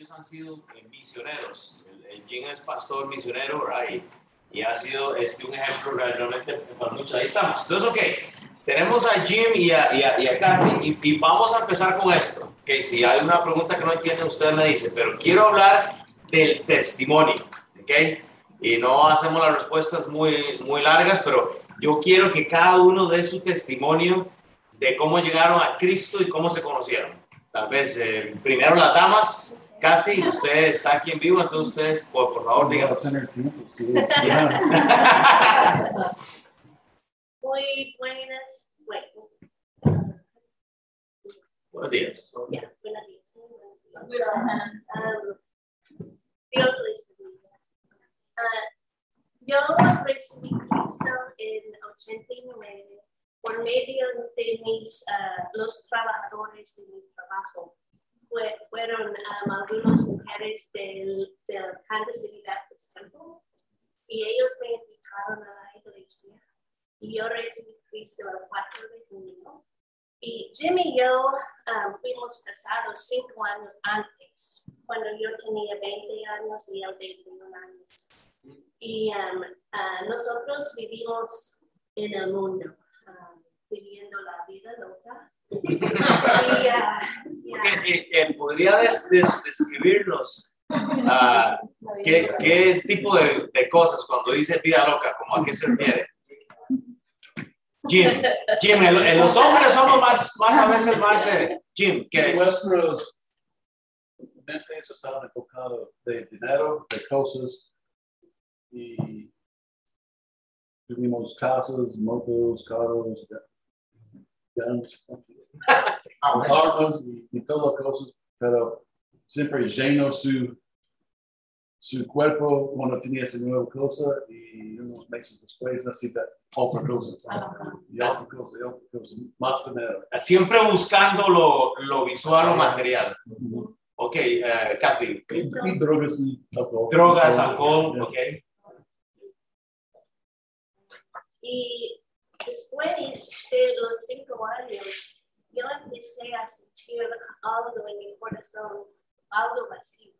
ellos han sido eh, misioneros. El, el Jim es pastor misionero, ¿verdad? Y, y ha sido este, un ejemplo realmente para muchos. Ahí estamos. Entonces, ok, tenemos a Jim y a, y a, y a Kathy y, y vamos a empezar con esto. Okay, si hay una pregunta que no entienden, usted me dice, pero quiero hablar del testimonio, ¿ok? Y no hacemos las respuestas muy, muy largas, pero yo quiero que cada uno dé su testimonio de cómo llegaron a Cristo y cómo se conocieron. Tal vez eh, primero las damas, Katy, usted está aquí en vivo, entonces usted, por, por favor, díganos. Muy buenas, bueno, Buenos días. ya, buenos días. buenos días. Um, Dios les bendiga. Ah, yo recibí Cristo en 89 por medio de mis, ah, los trabajadores de mi trabajo. Fue- fueron um, algunas mujeres del, del Kansas City Baptist Temple y ellos me invitaron a la iglesia y yo recibí Cristo el 4 de junio. Y Jimmy y yo um, fuimos casados cinco años antes, cuando yo tenía 20 años y él 21 años. Y um, ah, nosotros vivimos en el mundo, um, viviendo la vida loca. Eh, ¿Podría des- des- describirnos ah, qué, qué tipo de, de cosas cuando dice vida loca, como a qué se refiere? Jim, Jim, en, en los hombres somos más, más a veces más, eh, Jim, que Nuestros mentes estaban enfocados de dinero, de cosas, y tuvimos casas, motos, carros, guns, armas y, y todas las cosas, pero siempre lleno su, su cuerpo cuando tenía esa nueva cosa y unos meses después necesita otra cosa, y otra cosa, y otra cosa, más dinero. siempre buscando lo, lo visual o material. Ok, eh, Kathy, Y drogas y alcohol. drogas, alcohol, ok. Y después de los cinco años, yo empecé a sentir algo en mi corazón, algo vacío.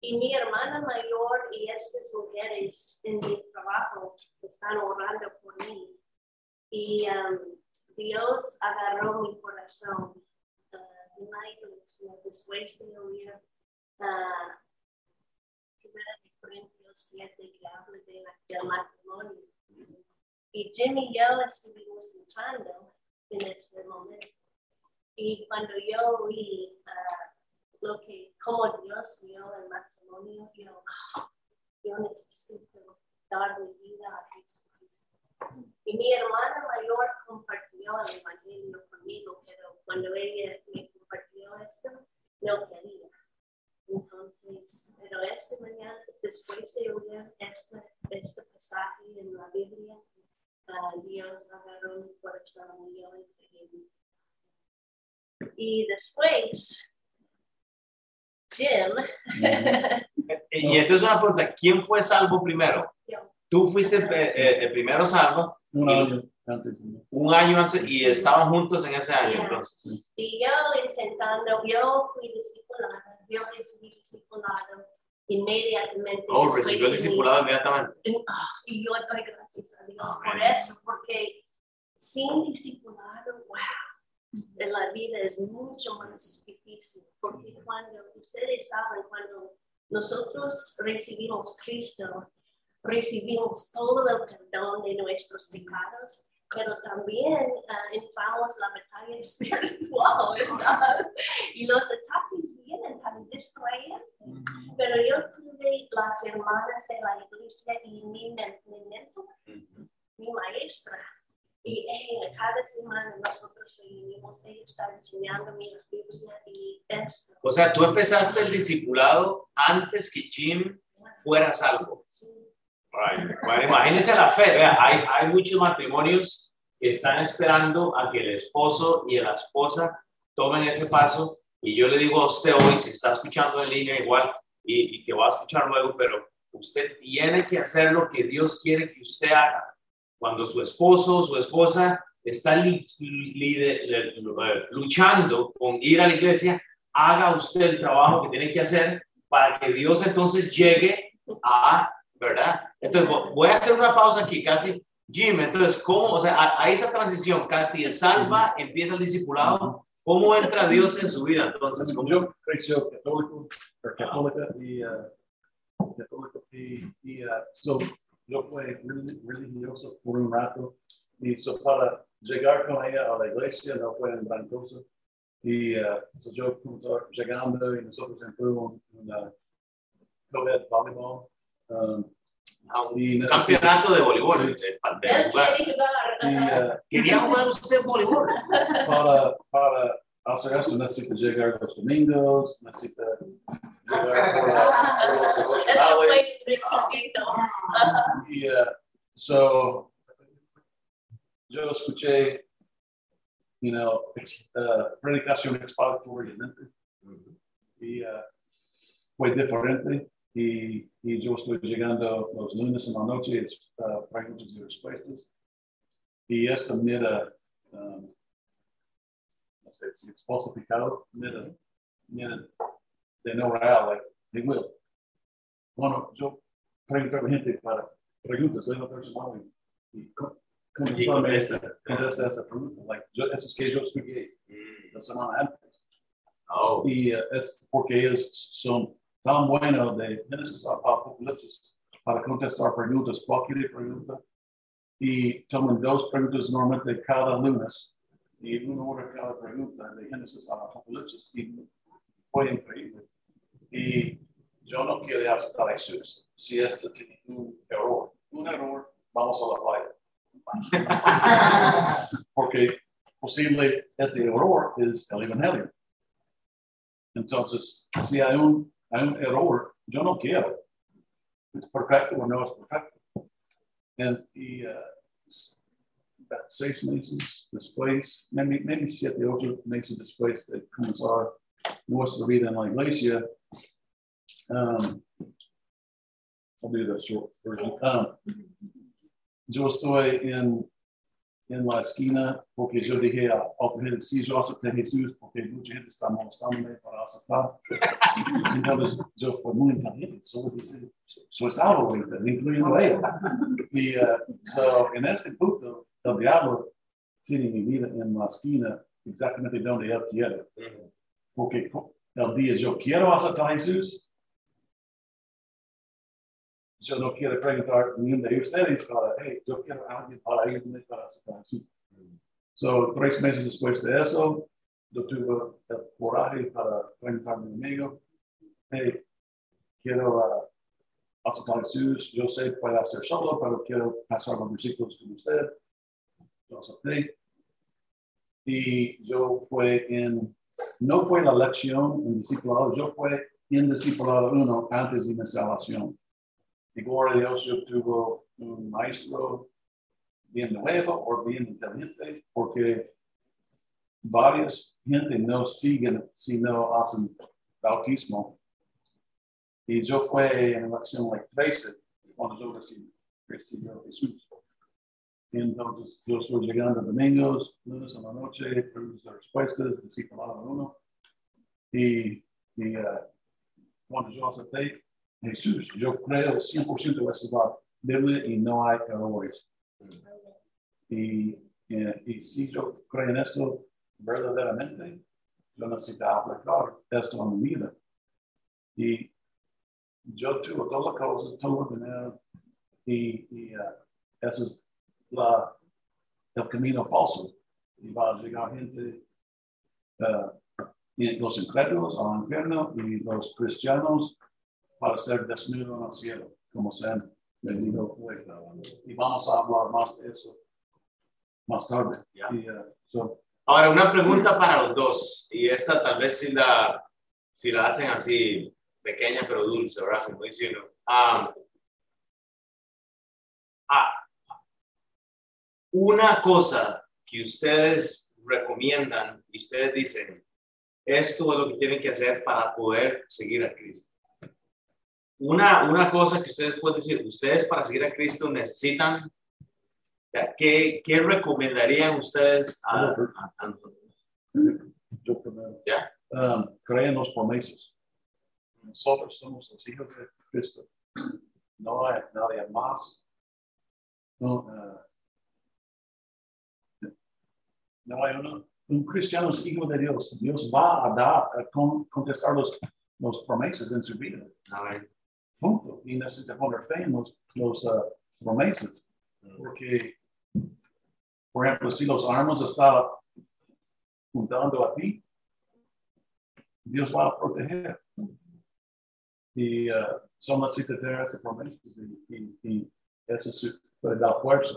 Y mi hermana mayor y estas mujeres en mi trabajo están orando por mí. Y um, Dios agarró mi corazón uh, en la iglesia después de oír de Corintios 7 que habla de la- del matrimonio. Y Jimmy y yo estuvimos luchando en ese momento. Y cuando yo vi ah, lo que, como Dios vio el matrimonio, yo, ah, yo necesito dar mi vida a Jesucristo. Y mi hermana mayor compartió el evangelio conmigo, pero cuando ella me compartió eso, no quería. Entonces, pero esta mañana, después de oír este, este pasaje en la Biblia, Dios agarró mi corazón y yo entregué. Y después, Jim, Y entonces una pregunta, ¿quién fue salvo primero? Yo. Tú fuiste eh, eh, el primero salvo Un año antes. un año antes y estaban juntos en ese año entonces. y yo intentando, yo fui discipulada, yo recibí discipulado inmediatamente. Oh, recibió el discipulado inmediatamente. Y, y yo doy gracias a Dios por eso, porque sin discipulado, wow, la vida es mucho más difícil, porque cuando ustedes saben, cuando nosotros recibimos Cristo, recibimos todo el perdón de nuestros pecados, pero también ah, entramos la batalla espiritual, ¿verdad? Y los ataques vienen para distraer pero yo tuve las hermanas de la iglesia y mi, men- mi mentor, mi maestra. Y ella, cada semana nosotros reunimos, ella está enseñándome la Biblia y esto. O sea, tú empezaste el discipulado antes que Jim fuera salvo. Sí, Right. Bueno, imagínense la fe, vea, hay, hay muchos matrimonios que están esperando a que el esposo y la esposa tomen ese paso. Y yo le digo a usted hoy, si está escuchando en línea igual y, y que va a escuchar luego, pero usted tiene que hacer lo que Dios quiere que usted haga. Cuando su esposo o su esposa está li- li- li- luchando con ir a la iglesia, haga usted el trabajo que tiene que hacer para que Dios entonces llegue a, ¿verdad? Entonces vo- voy a hacer una pausa aquí, Katy. Jim, entonces, ¿cómo, o sea, a, a esa transición, Katy, es salva, empieza el discipulado, ¿cómo entra Dios en su vida entonces? ¿Cómo- Yo creció católico, o católica y uh, católico y, y uh, so, yo fui relig- religioso por un rato. Y so, para llegar con ella a la iglesia no fue en gran y uh, so, yo llegando y nosotros entramos en una co-ed volleyball um, a un y necesito- campeonato de voleibol, Sí. de, de Él jugar. quiere y jugar. uh, ¿Quería jugar usted voleibol? para, para hacer esto necesito llegar los domingos, necesito llegar por, la- por los Eso devocionales. fue requisito. Y uh, so, yo escuché, you know, ex- uh, predicación expiratoriamente y uh, fue diferente. Y, y yo estoy llegando los lunes en la noche, uh, preguntas y respuestas. Y esta mira, um, no sé si es falsificado, mira, mira, de no real, like, they will. Bueno, yo pregunto a la gente para preguntas, soy una persona y, y con- Y contestarme esta, contesta esta pregunta, like, yo, eso es que yo estudié la semana antes. Oh, Y eh, es porque ellos son tan buenos de Génesis a Apocalipsis para contestar preguntas, cualquier pregunta. Y toman dos preguntas normalmente cada lunes y una hora cada pregunta de Génesis a Apocalipsis. Y fue increíble. Y yo no quiero aceptar a Jesús si esto tiene un error. Un error, vamos a la playa. Porque posible este error es el Evangelio. Entonces, si hay un, hay un error, yo no quiero. ¿Es perfecto o no es perfecto? And, y uh, s- about seis meses después, maybe, maybe siete, ocho meses después de comenzar nuestra vida en la iglesia, um, I'll do the short version. Um, yo estoy en, en la esquina porque yo dije a. Otra gente, sí, yo acepté a Jesús porque mucha gente está molestándome para aceptar. Entonces yo fui muy inteligente, solo dice, soy salvo ahorita, incluyendo a ella. Y uh, so, en este punto, el diablo tiene mi vida en la esquina exactamente donde él quiere. mm, Porque el día yo quiero aceptar a Jesús, yo no quiero preguntar ni de ustedes para, hey, yo quiero alguien para ayudarme para a Jesús. So, tres meses después de eso, yo tuve el coraje para preguntar a mi amigo, hey, quiero uh, aceptar Jesús, yo sé puede hacer solo, pero quiero pasar los versículos con usted. Yo acepté. Y yo fue en, no fue la lección en discipulado, yo fue en discipulado uno antes de mi salvación. A Dios, yo tuve un maestro bien nuevo o bien inteligente, porque varias gente no siguen si no hacen bautismo. Y yo fue en la lección like 13 cuando yo recibí, recibí a Jesús. Entonces yo estoy llegando domingos, lunes a la noche, preguntas respuestas, discipulado uno. Y, y eh, cuando yo acepté Jesús, yo creo 100% de la Biblia y no hay errores. Y, y, y si yo creo en esto verdaderamente, yo necesito aplicar esto en mi vida. Y yo tuve todas las cosas, el dinero, y, y uh, ese es la, el camino falso. Y va a llegar gente, uh, y los incrédulos al infierno y los cristianos para ser desnudos en el cielo, como se han venido pues, Y vamos a hablar más de eso más tarde. Ya. Y, uh, so, Ahora, una pregunta para los dos, y esta tal vez si la, si la hacen así, pequeña pero dulce, ¿verdad? Como dice uno. Ah, ah, una cosa que ustedes recomiendan y ustedes dicen, esto es lo que tienen que hacer para poder seguir a Cristo. Una, una cosa que ustedes pueden decir, ustedes para seguir a Cristo necesitan, ¿qué, qué recomendarían ustedes a, a- a yo primero. ¿Ya? um, creen las promesas. Nosotros somos los hijos de Cristo. No hay nadie más. No, uh, no hay uno. Un cristiano es hijo de Dios. Dios va a dar, a con- contestar los, los promesas en su vida. Amén. Punto. Y necesita poner fe en los, los uh, promesas. Porque, por ejemplo, si los armas están juntando a ti, Dios va a proteger. Y uh, son las tener esa promesa. Y, y, y eso dar fuerza.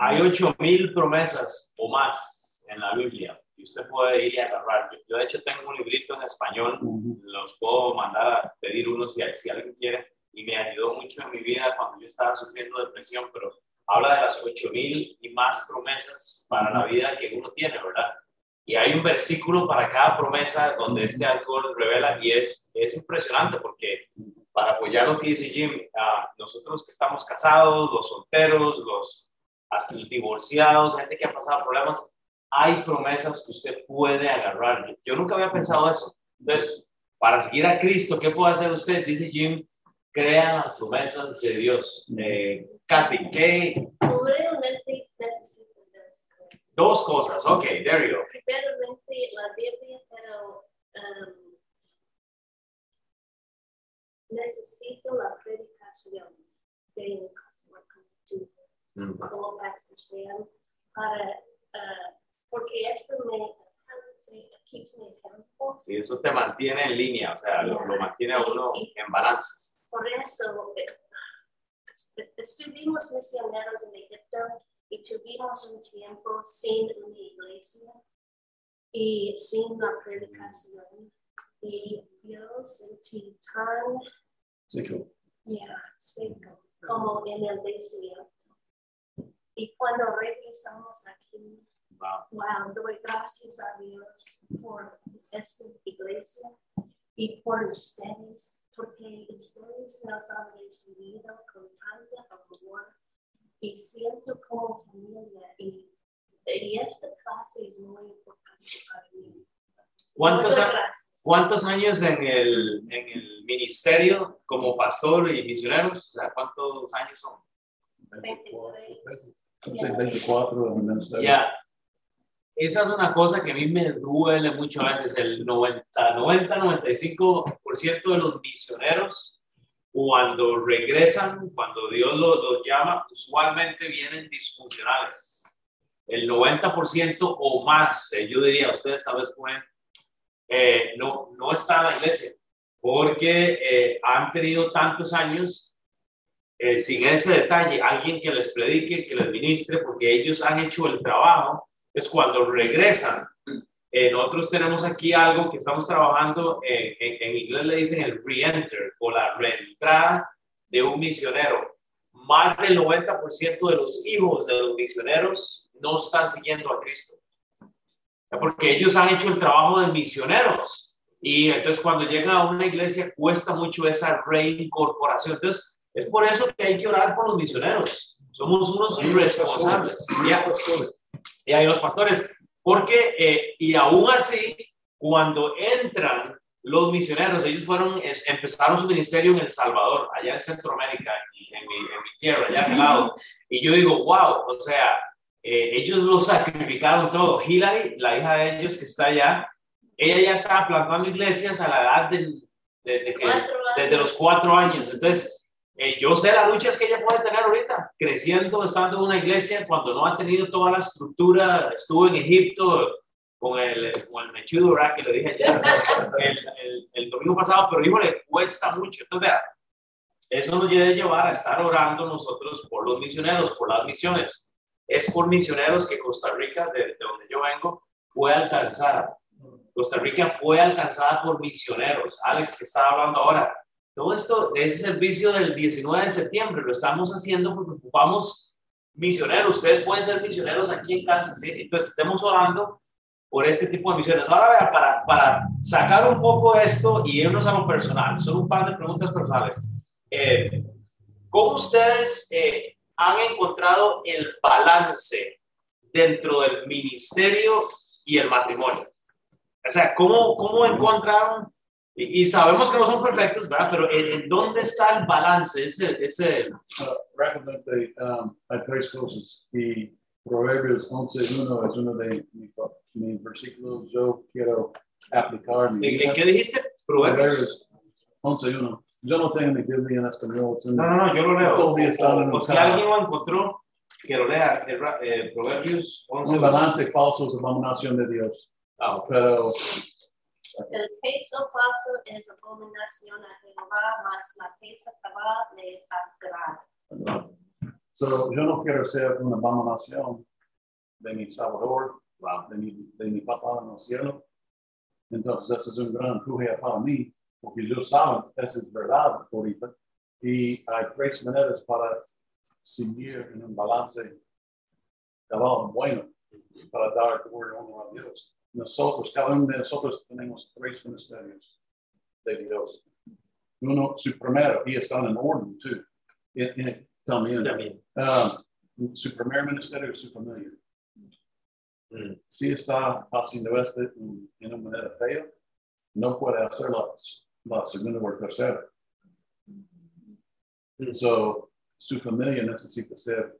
Hay ocho mil promesas o más en la Biblia y usted puede ir y agarrar. Yo, de hecho tengo un librito en español, los puedo mandar a pedir uno si, si alguien quiere y me ayudó mucho en mi vida cuando yo estaba sufriendo depresión, pero habla de las ocho mil y más promesas para la vida que uno tiene, ¿verdad? Y hay un versículo para cada promesa donde este alcohol revela y es, es impresionante porque para apoyar lo que dice Jim, ah, nosotros que estamos casados, los solteros, los hasta los divorciados, gente que ha pasado problemas, hay promesas que usted puede agarrar. Yo nunca había pensado eso. Entonces, para seguir a Cristo, ¿qué puede hacer usted? Dice Jim, crea las promesas de Dios. Eh, Kathy, ¿qué? Realmente necesito dos cosas. Dos cosas. Ok, there you go. Primeramente la Biblia, pero um, necesito la predicación de un pastor como tú, Mm. como Pastor Sam, para, uh, porque esto me, keeps accountable. Sí, eso te mantiene en línea, o sea, lo, lo mantiene a uno en balance. Por eso eh, estuvimos misioneros en Egipto y tuvimos un tiempo sin una iglesia y sin la predicación. Y yo sentí tan Sí, que- yeah, seco como en el desierto. Y cuando regresamos aquí, Wow. Wow, doy gracias a Dios por esta iglesia y por ustedes, porque ustedes nos han recibido con tanto amor y siento como familia y, y esta clase es muy importante para mí. ¿Cuántos, a-. ¿Cuántos años en el, en el ministerio como pastor y misioneros? O sea, ¿cuántos años son? 24, sí, 24 en el ministerio. Ya, esa es una cosa que a mí me duele mucho a veces. El 90, 90 95% de los misioneros, cuando regresan, cuando Dios los, los llama, usualmente vienen disfuncionales. El 90% o más, eh, yo diría, ustedes tal vez pueden, eh, no, no está en la iglesia, porque eh, han tenido tantos años sin ese detalle, alguien que les predique, que les ministre, porque ellos han hecho el trabajo, es cuando regresan. Eh, nosotros tenemos aquí algo que estamos trabajando, eh, en, en inglés le dicen el re-enter o la reentrada de un misionero. Más del 90% de los hijos de los misioneros no están siguiendo a Cristo. Porque ellos han hecho el trabajo de misioneros. Y entonces cuando llegan a una iglesia cuesta mucho esa reincorporación. Entonces es por eso que hay que orar por los misioneros. Somos unos irresponsables. Y hay los pastores. Porque, eh, y aún así, cuando entran los misioneros, ellos fueron, empezaron su ministerio en El Salvador, allá en Centroamérica, en, mi, en mi tierra, allá al lado. Y yo digo, wow, o sea, eh, ellos lo sacrificaron todo. Hillary, la hija de ellos que está allá, ella ya estaba plantando iglesias a la edad de, de- de que- desde los cuatro años. Entonces, eh, yo sé las luchas que ella puede tener ahorita, creciendo, estando en una iglesia, cuando no ha tenido toda la estructura, estuvo en Egipto con el, con el mechudo, ¿verdad? Que le dije ayer, el, el, el domingo pasado, pero hijo, le cuesta mucho. Entonces, vea, eso nos debe llevar a estar orando nosotros por los misioneros, por las misiones. Es por misioneros que Costa Rica, de, de donde yo vengo, fue alcanzada. Costa Rica fue alcanzada por misioneros. Alex, que estaba hablando ahora, todo esto ese servicio del 19 de septiembre lo estamos haciendo porque ocupamos misioneros. Ustedes pueden ser misioneros aquí en Kansas City. Entonces, estemos orando por este tipo de misiones. Ahora, para, para sacar un poco esto y irnos a lo personal, son un par de preguntas personales. Eh, ¿Cómo ustedes eh, han encontrado el balance dentro del ministerio y el matrimonio? O sea, ¿cómo, cómo encontraron? Y, y sabemos que no son perfectos, ¿verdad? Pero ¿en, en dónde está el balance? Ese, ese, Uh, rápidamente, um, hay tres cosas. Y Proverbios 11.1 es uno de mis, mis versículos yo quiero aplicar. mi ¿en, en qué dijiste? Proverbios. Proverbios 11.1. Yo no tengo mi Biblia en español. No, no, no, yo lo leo. Todavía está en O, si alguien lo encontró, que lo lea. eh, eh, Proverbios 11. Un balance falso es abominación de Dios. Ok. Pero El peso falso es abominación a Jehová, mas la pesa cabal le agrada. so, yo no quiero ser una abominación de mi Salvador, de mi, de mi papá en el cielo. Entonces, ese es un gran empuje para mí, porque yo saben, esa es verdad ahorita. Y hay tres maneras para seguir en un balance cabal bueno, para dar gloria a Dios. Nosotros, cada uno de nosotros tenemos tres ministerios de Dios. Uno, su primero, y están en orden, tú. Y- y también. También. Ah, su primer ministerio es su familia. Mm. Si está haciendo esto en, una manera fea, no puede hacer la, la segunda o tercera. Mm. So, su familia necesita ser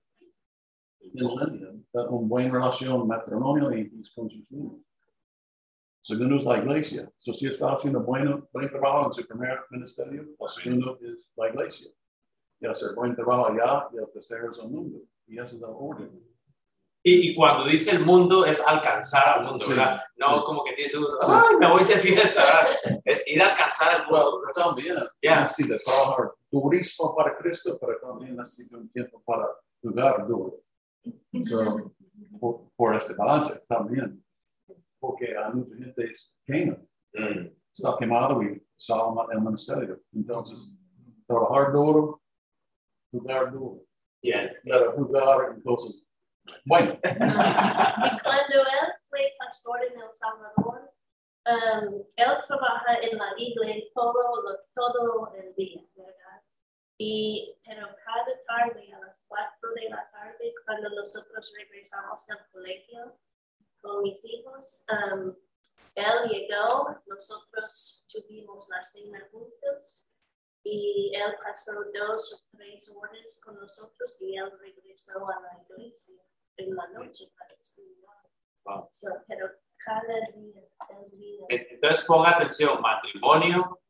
en línea, una buena relación matrimonial y, y con sus niños. Segundo es la iglesia. So, si está haciendo bueno, buen trabajo en su primer ministerio, el segundo es la iglesia. Y hacer buen trabajo allá, y el tercero es el mundo. Y ese es el orden. Y, y cuando dice el mundo es alcanzar al mundo, Sí. ¿verdad? No Sí. como que dice ay, me voy de fiesta, ¿verdad? Es ir a alcanzar el mundo. Well, también Yeah. necesita trabajar durísimo para Cristo, pero también necesita un tiempo para jugar duro. So, por, por este balance también. Porque hay mucha gente que quema, Mm. está quemado y sale el ministerio. Entonces, trabajar duro, jugar duro. Bien. Jugar en cosas bueno. Y cuando él fue pastor en El Salvador, um, él trabaja en la iglesia todo, lo- todo el día, ¿verdad? Y, pero cada tarde, a las 4 de la tarde, cuando nosotros regresamos del colegio con mis hijos, um, él llegó, nosotros tuvimos la cena juntos y él pasó dos o tres horas con nosotros y él regresó a la iglesia en la noche para estudiar. Wow. So, pero cada día, cada día. Entonces ponga atención, matrimonio,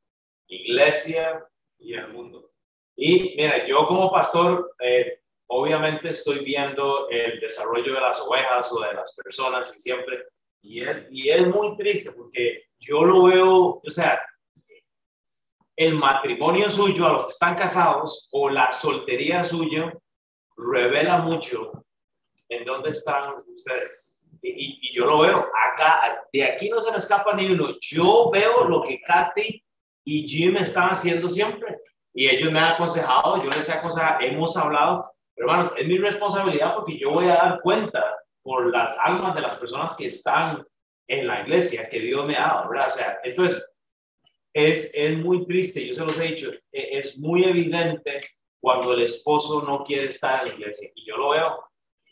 iglesia y el mundo. Y mira, yo como pastor, eh, obviamente estoy viendo el desarrollo de las ovejas o de las personas y siempre, y es, y es muy triste porque yo lo veo, o sea, el matrimonio suyo a los que están casados o la soltería suya revela mucho en dónde están ustedes. Y, y- yo lo veo acá, de aquí no se me escapa ni uno. Yo veo lo que Katy y Jim están haciendo siempre. Y ellos me han aconsejado, yo les he aconsejado, hemos hablado. Hermanos, es mi responsabilidad porque yo voy a dar cuenta por las almas de las personas que están en la iglesia que Dios me ha dado, ¿verdad? O sea, entonces, es, es muy triste, yo se los he dicho, e- es muy evidente cuando el esposo no quiere estar en la iglesia. Y yo lo veo,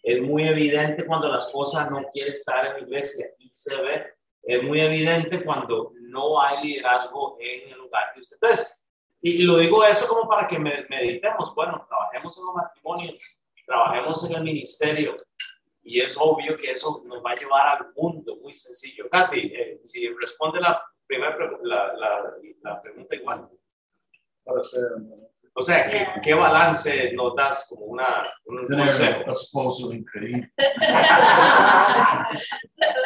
es muy evidente cuando la esposa no quiere estar en la iglesia y se ve, es muy evidente cuando no hay liderazgo en el lugar de usted. Entonces, y, y lo digo eso como para que me- meditemos, bueno, trabajemos en los matrimonios, trabajemos en el ministerio, y es obvio que eso nos va a llevar al mundo, muy sencillo. Katy, eh, si responde la primera la, la, la pregunta igual. Para ser, O sea, ¿qué, qué balance nos das como una, un tener consejo? un esposo increíble.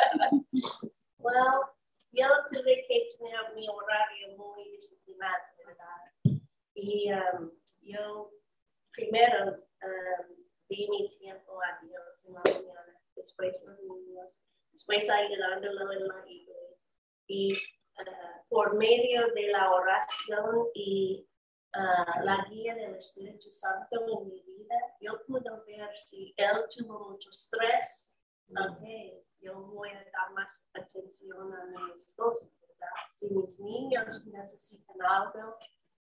Well, yo tuve que tener mi horario muy disciplinado. Y um, yo primero um, di mi tiempo a Dios en la mañana, después los niños, después ayudándolo en la iglesia. Y uh, por medio de la oración y uh, la guía del Espíritu Santo en mi vida, yo pude ver si él tuvo mucho estrés ok, yo voy a dar más atención a mi esposo, ¿verdad? Si mis niños necesitan algo,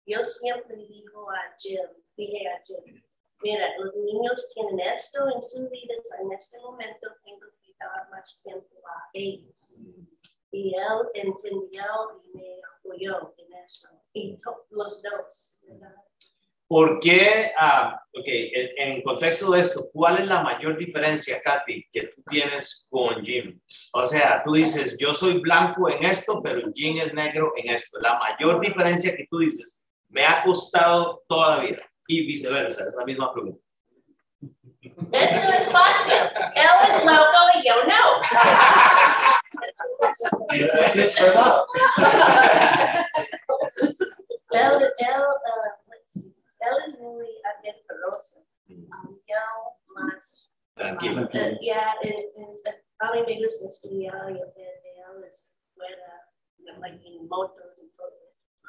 yo siempre digo a Jim, dije a Jim, mira, los niños tienen esto en sus vidas, en este momento tengo que dar más tiempo a ellos. Y él entendió y me apoyó en eso. Y los dos, ¿verdad? ¿Por qué, ah, ok, en, en contexto de esto, cuál es la mayor diferencia, Katy, que tú tienes con Jim? O sea, tú dices, yo soy blanco en esto, pero Jim es negro en esto. La mayor diferencia que tú dices, me ha costado toda la vida. Y viceversa, es la misma pregunta. Eso es fácil. Él es loco y yo no. Es verdad. Él, él, ah, let's see, él es muy. Um, yo más. Tranquilo. eh, ya, en- en- a mí me gusta estudiar y aprender. Él es fuera, like, en motos y todo.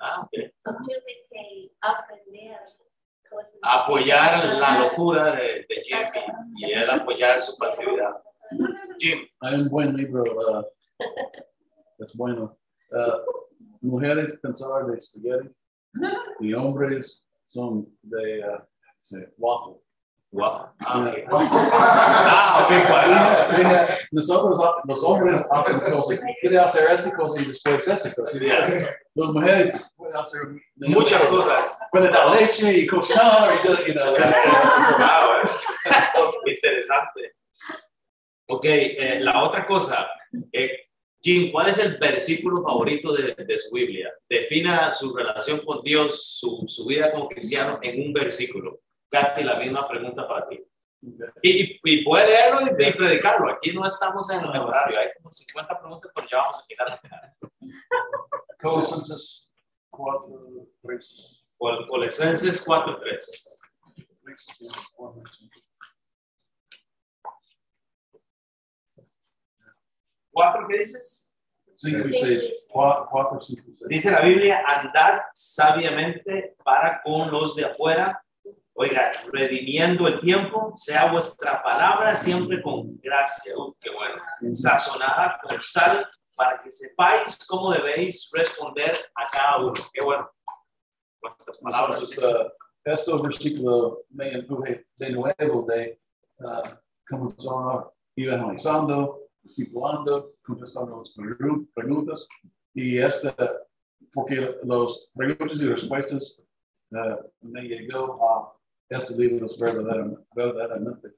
Ah. Apoyar la locura de, de Jim y, y él apoyar su pasividad. Jim, Hay un buen libro, uh, es bueno. Uh, mujeres pensar de spaghetti y hombres son de uh, waffle. Wow. Ah, ok. Ah, cuadrado. Nosotros, los hombres hacen cosas, quiere hacer esta cosa y después esta cosa. Las mujeres pueden hacer Muchas cosas. Pueden dar leche y cocinar y, you know, eh. interesante. Ok, eh, la otra cosa, eh, Jim, ¿cuál es el versículo favorito de, de su Biblia? Defina su relación con Dios, su, su vida como cristiano en un versículo. Katy, la misma pregunta para ti. Y, y, puede leerlo y, y predicarlo. Aquí no estamos en el horario, hay como 50 preguntas, pero ya vamos a quitar. Colosenses 4, 3. Col- Colosenses 4.3. ¿Cuatro qué dices? 5 y Cinco y 6. seis. 4, 5 y 6. Dice la Biblia, andad sabiamente para con los de afuera, oiga, redimiendo el tiempo, sea vuestra palabra siempre con gracia, uh, qué bueno, sazonada con sal, para que sepáis cómo debéis responder a cada uno, qué bueno. Vuestras palabras. Entonces, uh, este versículo me empuje de nuevo de uh, comenzar evangelizando, discipulando, contestando las pregun- preguntas. Y este, porque los preguntas y respuestas uh, me llegó a este libro verdaderamente, verdaderamente.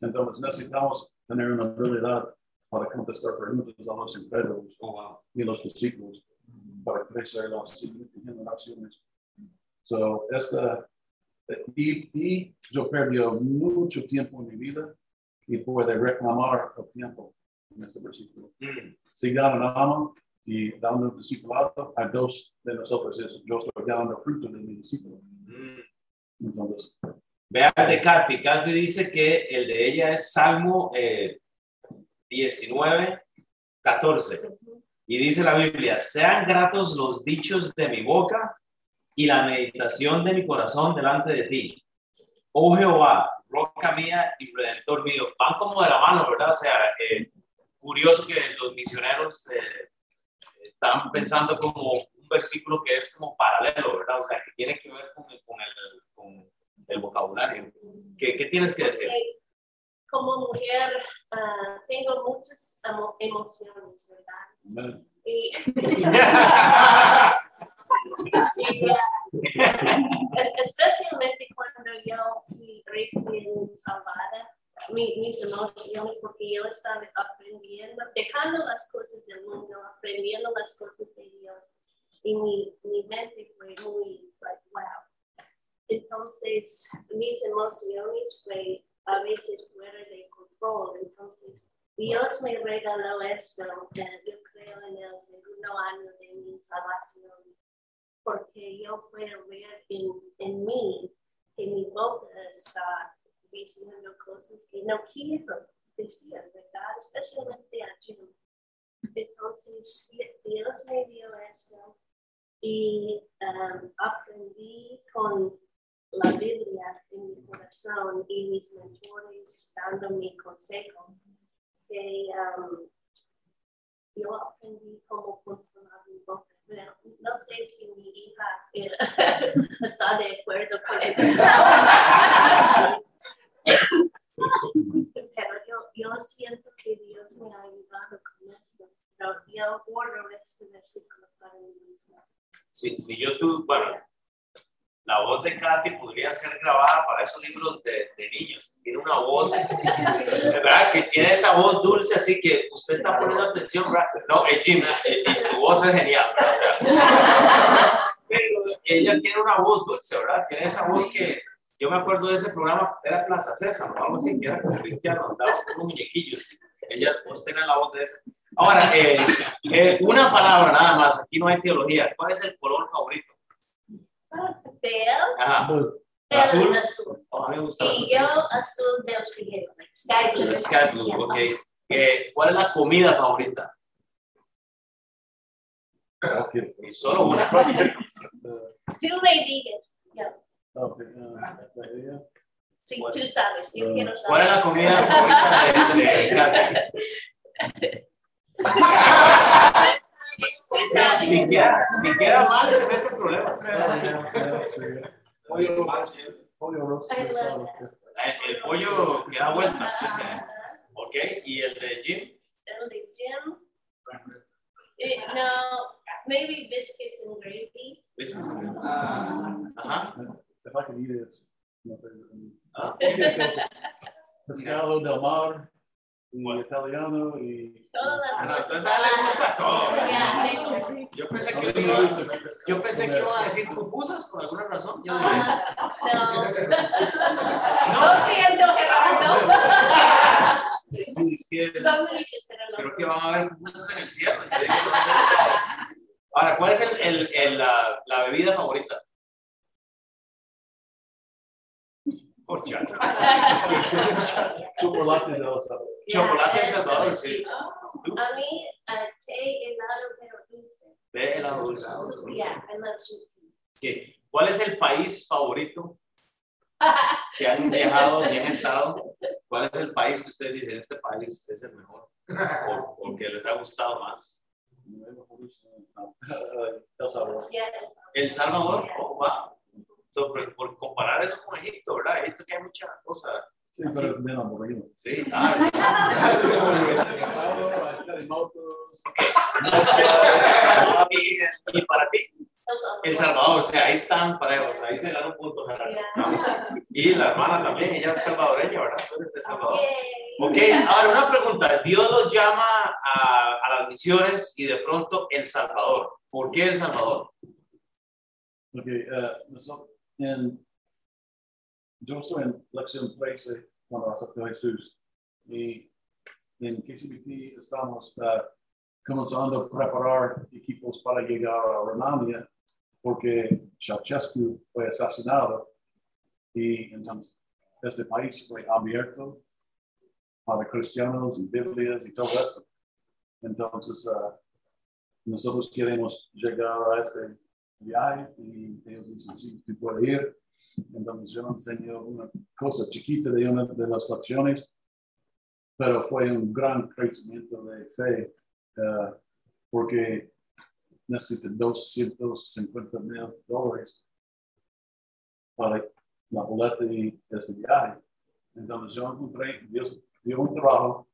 Entonces necesitamos tener una habilidad para contestar preguntas a los incrédulos Oh, y los discípulos para crecer las siguientes generaciones. So, esta, y, y yo perdí mucho tiempo en mi vida y puede reclamar el tiempo en este versículo. Mm, Si dan ama y dando discipulado, a dos de nosotros es, yo estoy dando fruto de mi discípulo. mm. Entonces, Vean de Katy. Katy dice que el de ella es Salmo eh, 19, 14. Y dice la Biblia, sean gratos los dichos de mi boca y la meditación de mi corazón delante de ti. Oh Jehová, roca mía y redentor mío. Van como de la mano, ¿verdad? O sea, eh, curioso que los misioneros eh, están pensando como un versículo que es como paralelo, ¿verdad? O sea, que tiene que ver con con el, con el vocabulario. ¿Qué, ¿Qué tienes que decir? Porque Como mujer, ah, tengo muchas emo- emociones, ¿verdad? Y, y, ah, especialmente cuando yo fui recién salvada, mi- mis emociones, porque yo estaba aprendiendo, dejando las cosas del mundo, aprendiendo las cosas de Dios. Y mi, mi mente fue muy, like, wow. Entonces, mis emociones fue a veces fuera de control. Entonces, Dios me regaló esto, yo creo en el segundo año de mi salvación, porque yo puedo ver en, en mí que mi boca está diciendo cosas que no quiero decir, ¿verdad? Especialmente a Jim. Entonces, Dios me dio esto y um, aprendí con la Biblia en mi corazón y mis mentores dando mi consejo que um, yo aprendí cómo controlar mi boca. No sé si mi hija está de acuerdo con eso. Pero yo, yo siento que Dios me ha ayudado con esto. Pero yo oro si, si yo tú, bueno, la voz de Katy podría ser grabada para esos libros de, de niños. Tiene una voz, ¿verdad? Que tiene esa voz dulce, así que usted está poniendo atención, ¿verdad? No, es Jim, eh, y su voz es genial, ¿verdad? Pero ella tiene una voz dulce, ¿verdad? Tiene esa voz que, yo me acuerdo de ese programa, era Plaza César, ¿no? Algo así, que era con Cristiano, andaba con muñequillos. Ella, vos tenés la voz de esa. Ahora, eh, eh, una palabra nada más, aquí no hay teología. ¿Cuál es el color favorito? Veo, Ajá. veo ¿Azul? azul. Oh, a mí me gusta el azul. Y yo azul del cielo, like sky blue. Sky blue, ok. Eh, ¿Cuál es la comida favorita? Okay. Y solo una. Tú me digas. Yeah. Okay, uh, yeah. Sí, tú sabes, yo quiero ¿Cuál es la saber. comida favorita de, de Katy? Tú sabes. Siquiera, siquiera mal se ve ese problema. Pollo, pollo. El, el pollo que da vueltas, sí, sí. Ok, ¿y el de Jim? El de Jim. Eh, no, maybe biscuits and gravy. ¿Ves? Ajá. If I can eat it, it's my favorite. Ah, Pescado del mar, y Bueno. italiano, y. Todas las Ajá, cosas. entonces a él le gusta todo. Yo pensé que iba, yo pensé que iba a decir pupusas por alguna razón. Yo Ah, no. Lo siento, Gerardo. sí, es que Somebody just better creo que van a haber pupusas en el cielo. Ahora, ¿cuál es el, el, el, la, la bebida favorita? Horchata. Chocolate de los sabores. Chocolate Salvador, eso sí. Oh, A mí, uh, té helado pero dulce. De helado dulce. Yeah, I love sweet tea. ¿Cuál es el país favorito que han viajado y han estado? ¿Cuál es el país que ustedes dicen, este país es el mejor? O, o que les ha gustado más. El. Yes. El Salvador, oh, wow. So, por, por comparar eso con Egipto, ¿verdad? Egipto que hay mucha cosa. Sí, pero es bien aburrido. Sí, ah, y, y para ti, El Salvador, o sea, ahí están parejos, ahí se dan un punto. Y la hermana también, ella es salvadoreña, ¿verdad? De Salvador. Ok, ahora una pregunta. Dios los llama a, a las misiones y de pronto El Salvador. ¿Por qué El Salvador? Eh, nosotros, en, yo estoy en lección 13 cuando acepté a Jesús y en KCBT estamos eh, comenzando a preparar equipos para llegar a Rumania porque Ceausescu fue asesinado y entonces este país fue abierto para cristianos y Biblias y todo esto. Entonces, eh, nosotros queremos llegar a este viaje y ellos dicen, sí, tú puedes ir. Entonces yo enseño una cosa chiquita de una de las acciones, pero fue un gran crecimiento de fe eh, porque necesita 250 mil dólares para la boleta y este viaje. Entonces yo encontré, Dios dio un trabajo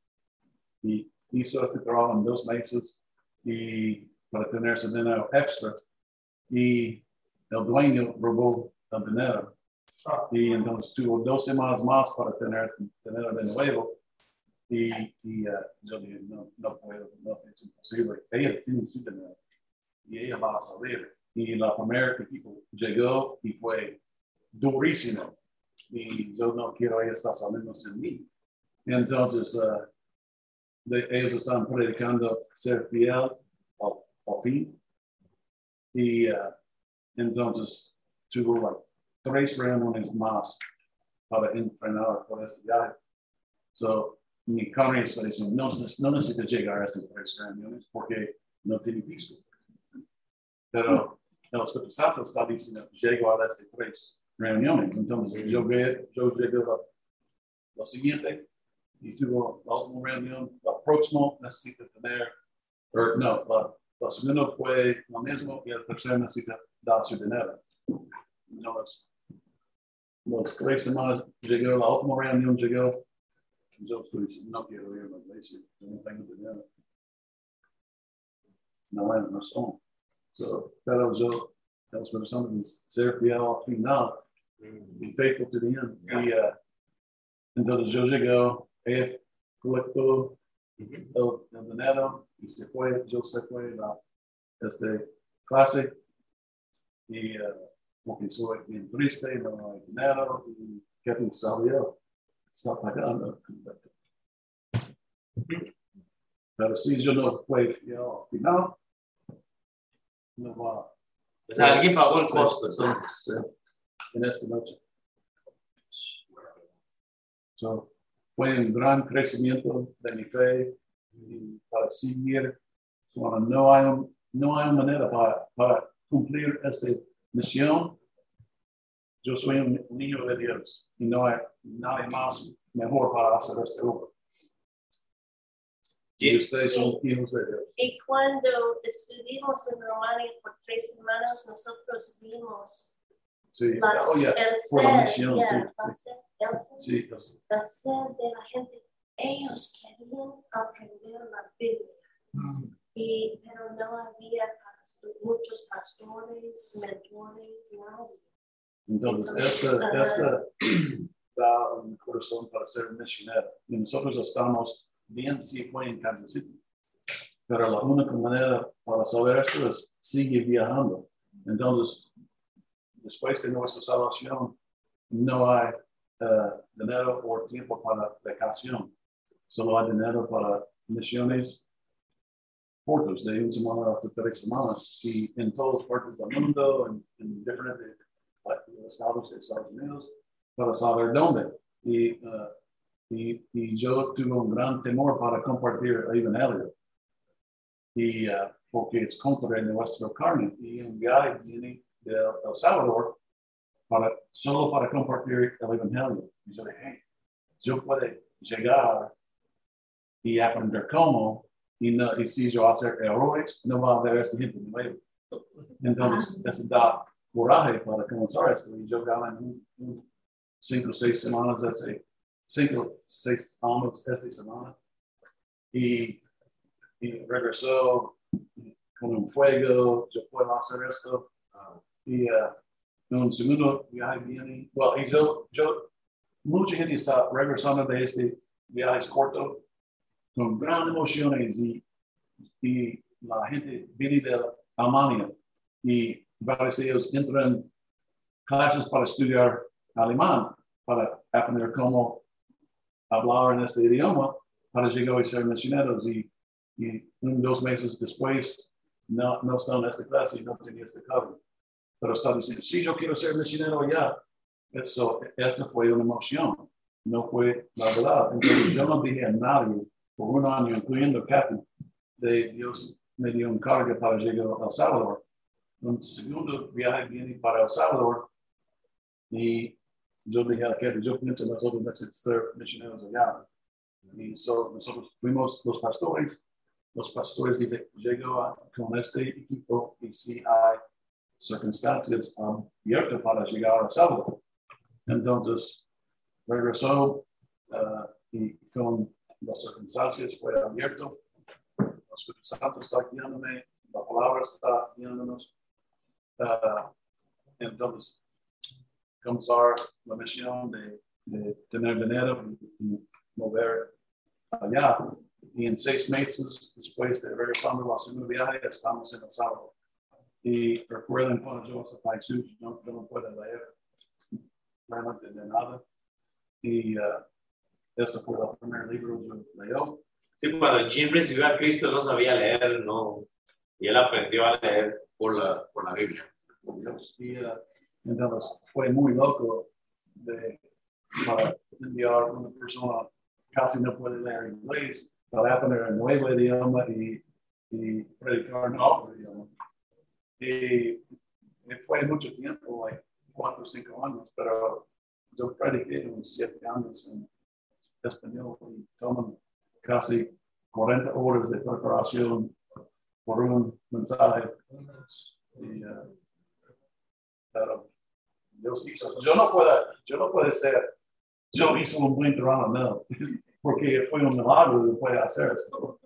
y hizo este trabajo en dos meses y para tener ese dinero extra y el dueño robó el dinero. Y entonces tuvo dos semanas más para tener dinero de nuevo. Y, y eh, yo dije, no, no puedo, no, es imposible. Ella tiene su dinero y ella va a salir. Y la primera equipo llegó y fue durísimo. Y yo no quiero ella estar saliendo sin mí. Entonces, eh, de- ellos están predicando ser fiel al, al fin. Y eh, entonces tuvo like, tres reuniones más para entrenar por este viaje. So, mi está diciendo, no, no necesita llegar a estas tres reuniones porque no tiene disco. Pero el Espíritu Santo está diciendo, llego a estas tres reuniones. Entonces, yo, ve, yo llegué a la, siguiente y tuvo la última reunión. La próxima necesita tener, or, no, la, fue lo mismo y el necesita dar su dinero. No, los, los tres semanas llegó, la última reunión llegó. Yo estoy no quiero ir a la iglesia, yo no tengo dinero. No hay razón. So, pero yo Las personas ser fiel al final, Mm. be faithful to the end. Y, uh, entonces yo él colectó Ujú. El, el dinero y se fue, yo se fue a la este, clase y uh, porque soy bien triste, no hay dinero y Kevin salió, está pagando. Pero si yo no fui fiel al final, no va. O sea, alguien pagó el costo, entonces. En esta noche. So, fue un gran crecimiento de mi fe y para seguir. Bueno, no, hay, no hay manera para, para cumplir esta misión. Yo soy un niño de Dios y no hay nadie más mejor para hacer esta obra. Y ustedes son hijos de Dios. Y cuando estuvimos en Romania por tres semanas, nosotros vimos Sí, oh, yeah, por la misión, yeah, sí, la sí. Ser, sí, de la gente. Ellos querían aprender la Biblia, y, pero no había pasto- muchos pastores, mentores, nadie. Entonces, esta, esta da un corazón para ser misionero. Y nosotros estamos bien si fue en Kansas City. Pero la única manera para saber esto es sigue viajando. Entonces, después de nuestra salvación, no hay eh, dinero o tiempo para vacación. Solo hay dinero para misiones cortos de una semana hasta tres semanas. Y en todas partes del mundo, en, en diferentes estados de Estados Unidos, para saber dónde. Y, eh, y, y yo tuve un gran temor para compartir el Evangelio. Y eh, porque es contra nuestra carne. Y un guy viene de El Salvador para, solo para compartir el Evangelio. Y yo dije, hey, yo puedo llegar y aprender cómo. Y, no, y si yo hacer errores, no va a haber esta gente nueva. Entonces, eso da coraje para comenzar esto. Y yo gané cinco o seis semanas, hace cinco seis años esta semana. Y, y regresó con un fuego, yo puedo hacer esto. ah, y uh, en un segundo viaje viene, well, y yo, yo, mucha gente está regresando de este viaje corto con gran emociones y, y la gente viene de Alemania y varios de ellos entran en clases para estudiar alemán, para aprender cómo hablar en este idioma, para llegar a ser misioneros y, y un, dos meses después no, no están en esta clase y no tienen este cambio. Pero están diciendo, sí, yo quiero ser misionero ya. Eso, esta fue una emoción, no fue la verdad. Entonces yo no dije a nadie por un año, incluyendo Kathy, de Dios me dio un cargo para llegar a El Salvador. Un segundo viaje viene para El Salvador y yo dije a Kathy, yo pienso nosotros necesitamos ser misioneros allá. Y so, nosotros fuimos los pastores, los pastores dicen, llegó a- con este equipo y si hay circunstancias abiertas para llegar a Salvador. Entonces, regresó ah, y con las circunstancias fue abierto. El Espíritu Santo está guiándome, la palabra está guiándonos. Ah, entonces, comenzar la misión de, de tener dinero y, mover allá. Y en seis meses después de regresando a la segunda viaje, estamos en El Salvador. Y recuerden cuando yo en Jesús, yo, yo no puedo leer realmente de nada. Y uh, ese fue el primer libro que yo leyó. Sí, cuando Jim recibió a Cristo no sabía leer, no, y él aprendió a leer por la, por la Biblia. Y uh, entonces fue muy loco de, para enviar a una persona casi no puede leer inglés para aprender un nuevo idioma y, y predicar en otro idioma. Y, fue mucho tiempo, cuatro o cinco años, pero yo prediqué unos siete años en español y toman casi 40 horas de preparación por un mensaje. Y, uh, pero Dios hizo, yo no puedo, yo no puedo ser, yo hice un buen trabajo, no, porque fue un milagro de poder hacer esto.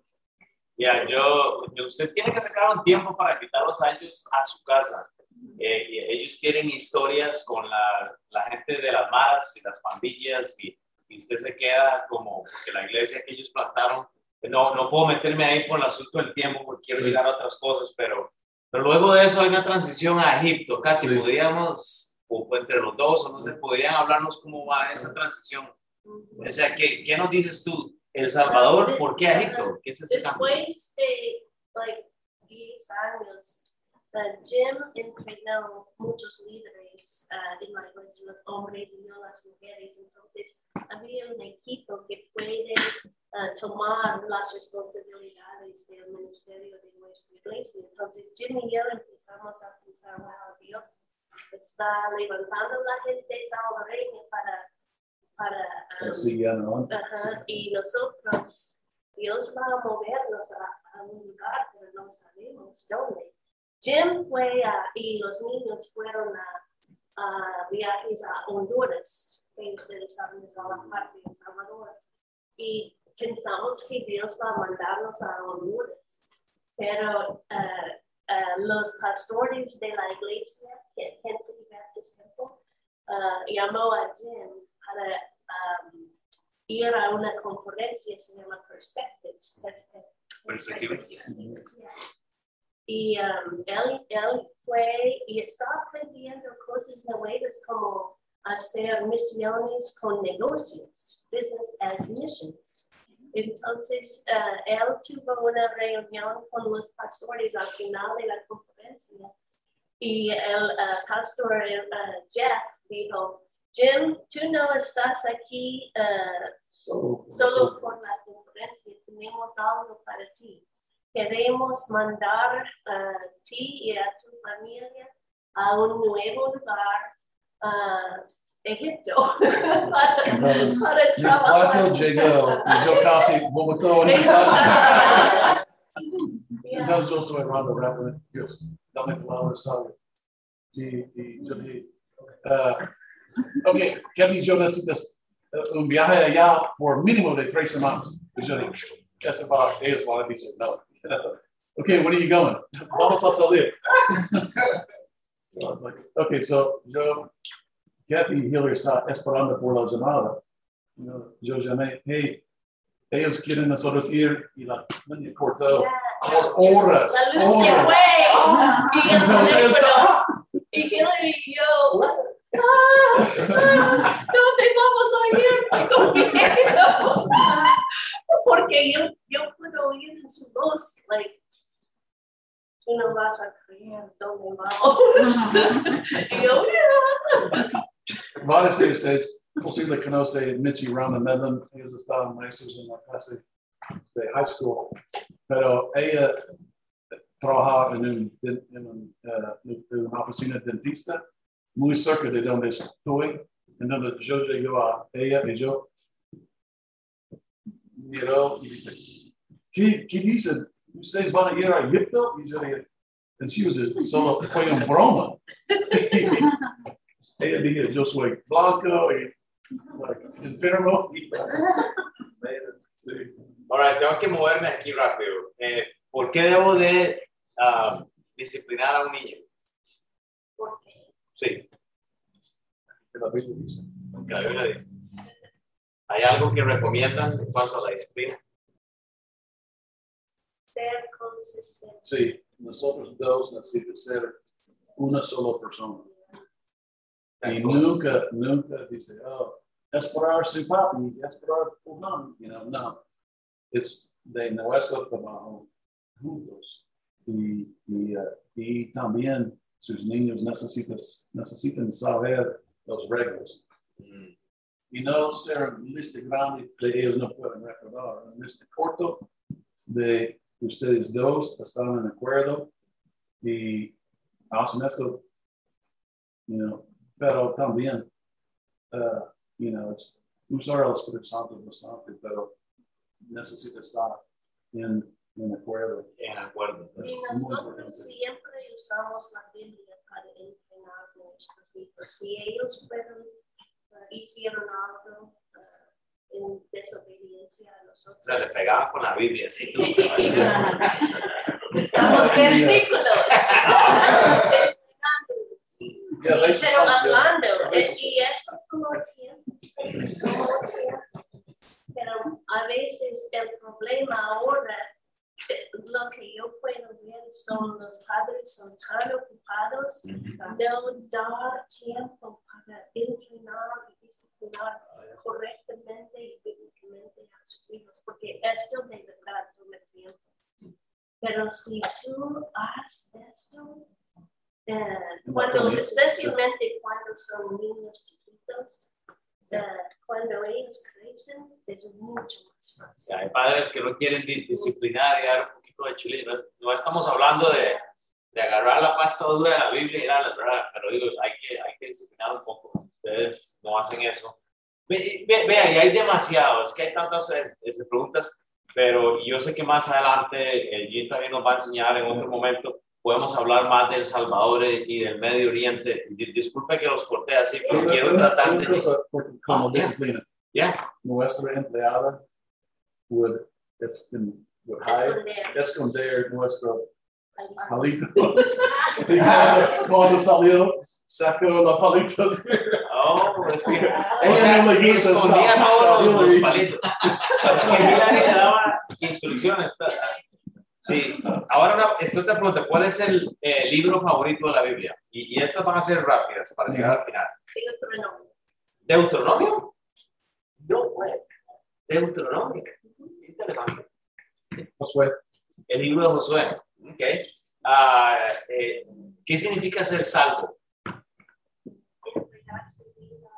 Ya, yo, yo- usted tiene que sacar un tiempo para quitar los años a su casa eh, y ellos tienen historias con la, la gente de las maras y las pandillas y, y usted se queda como que la iglesia que ellos plantaron, no, no puedo meterme ahí por el asunto del tiempo porque quiero llegar a otras cosas, pero, pero luego de eso hay una transición a Egipto. Katy, Sí. podríamos, o entre los dos, o no sé, podrían hablarnos cómo va esa transición. O sea, ¿qué, qué nos dices tú? El Salvador, ¿por qué Egipto? ¿Qué es ese? Después de like 10 años, uh, Jim entrenó muchos líderes uh, en la iglesia, los hombres y no las mujeres. Entonces, había un equipo que puede uh, tomar las responsabilidades del ministerio de nuestra iglesia. Entonces, Jim y yo empezamos a pensar, wow, Dios está levantando a la gente salvadoreña para, para um, no. Ajá, y nosotros, Dios va a movernos a, a un lugar, pero no sabemos dónde. Jim fue a, y los niños fueron a, a viajes a Honduras, que ustedes saben, es la parte de Salvador. Y pensamos que Dios va a mandarnos a Honduras, pero eh, eh, los pastores de la iglesia, City Baptist Temple, eh, llamó a Jim para um, ir a una conferencia se llama Perspectives. Perspectivas. yeah. Y um, él, él fue y estaba aprendiendo cosas nuevas como hacer misiones con negocios, business as missions. Entonces, eh, él tuvo una reunión con los pastores al final de la conferencia y el eh, pastor eh, Jeff dijo, Jim, tú no estás aquí eh, So, solo por la conferencia, tenemos algo para ti. Queremos mandar a ti y a tu familia a un nuevo lugar, a Egipto, para, para trabajar. cuando llegó, yo casi vomitó en. Entonces yo estoy hablando rápido, Dios, dame palabra sabia. Y, y yo dije, ah, ok, Kevin, yo necesito eh, un viaje allá por mínimo de tres semanas. Y yo dije, ¿qué se va? Ellos van a decir, no. Ok, when are you going? Vamos a salir. So I was like, okay, so yo, Kathy Hiller está esperando por la llamada. Yo, yo llamé, hey, ellos quieren nosotros ir y la niña cortó por horas. La luz se horas. fue y el y Hillary y yo, ah, ah, ¿dónde vamos a ir? Tengo miedo. Porque yo, yo puedo oír en su voz, like, tú no vas a creer dónde vamos. y yo, "Yeah". Varios de ustedes posible conoce Mitzi Rama Medlin, ellos estaban maestros en la clase de high school, pero ella trabajaba en, un, en, un, eh, en una oficina dentista muy cerca de donde estoy, en donde yo llegué a ella y yo miró y dice, ¿qué, qué dicen? ¿Ustedes van a ir a Egipto? Y yo dije, a- solo fue un broma. ella dije, yo soy blanco y like, enfermo. Y, sí. Ahora, tengo que moverme aquí rápido. Eh, ¿Por qué debo de ah, disciplinar a un niño? Sí, La Biblia dice. la Biblia dice. ¿Hay algo que recomiendan en cuanto a la disciplina? ser consistente. Sí, nosotros dos necesitamos ser una sola persona. Y nunca, nunca dice, oh, esperar su papi, esperar fulano, you know, no. Es de nuestro trabajo juntos. Y, y, eh, y también sus niños necesitan, necesitan saber los reglas. Mm, y no ser un lista grande de ellos no pueden recordar. Un lista corto de ustedes dos están en acuerdo y hacen esto, you know, pero también, uh, you know, usar el Espíritu Santo bastante, pero necesita estar en, en acuerdo. En acuerdo. Es Y nosotros siempre usamos la Biblia para entrenar a nuestros hijos. Si ellos fueron, uh, hicieron algo uh, en desobediencia a O sea, le nosotros. pegaban con la Biblia, sí. tú. Usamos versículos. Pero hablando, veces- y eso tomó tiempo, tomó tiempo. Pero a veces el problema ahora, eh, lo que yo puedo ver son los padres son tan ocupados, no dar tiempo para entrenar y disciplinar correctamente y bíblicamente a sus hijos, porque esto de verdad toma tiempo. Pero si tú haces esto, eh, cuando, especialmente cuando son niños chiquitos, eh, cuando ellos crecen, es mucho más fácil. hay padres que no quieren di- disciplinar y dar un poquito de chile. No, no estamos hablando de, de agarrar la pasta dura de la Biblia y darla, ¿verdad? Pero digo, hay que, hay que disciplinar un poco. Ustedes no hacen eso. Ve- ve- Vea, y hay demasiado, es que hay tantas eh, este, preguntas, pero yo sé que más adelante el Jim también nos va a enseñar en otro momento. Podemos hablar más del Salvador y del Medio Oriente. Di- Disculpe que los corté así, pero quiero tratar de. porque como Ah, ya. disciplina, Ya, nuestra empleada would, escon- would hide, Esconder esconder nuestro palito. Y cuando- salió, sacó la palita. oh, es que. O sea, escondía todos los, palitos. Es que Hillary le daba instrucciones. Sí, ahora una, esta otra pregunta, ¿cuál es el eh, libro favorito de la Biblia? Y, y estas van a ser rápidas para llegar al final. No. ¿Deuteronomio? No, güey. Deuteronomio. Interesante. Josué, El libro de Josué. Ok. Ah, eh, ¿Qué significa ser salvo? Entregar su vida,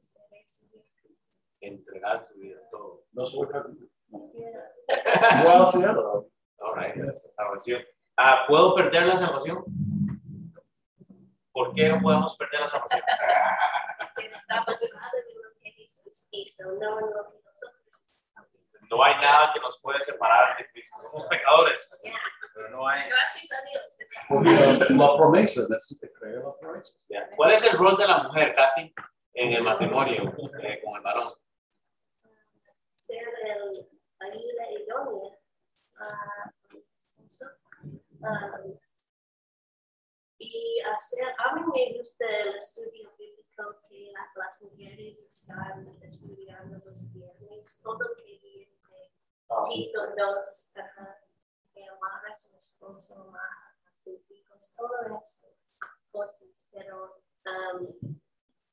ser su vida. Entregar su vida todo. no al cielo. All right, salvación. Ah, ¿Puedo perder la salvación? ¿Por qué no podemos perder la salvación? que está basado en lo que Jesús hizo, no en lo que nosotros No hay nada que nos puede separar de Cristo. Somos pecadores, pero no hay. Gracias a Dios. Porque la, promesa, necesita creer la promesa. Ya. ¿Cuál es el rol de la mujer, Katy, en el matrimonio eh, con el varón? Ser el idónea. Um, y hacer, a mí me gusta el estudio bíblico que la- las mujeres están estudiando los viernes, todo lo que viene de Tito 2, ajá, que amar a su esposo, a sus hijos, todo eso, cosas, pero um,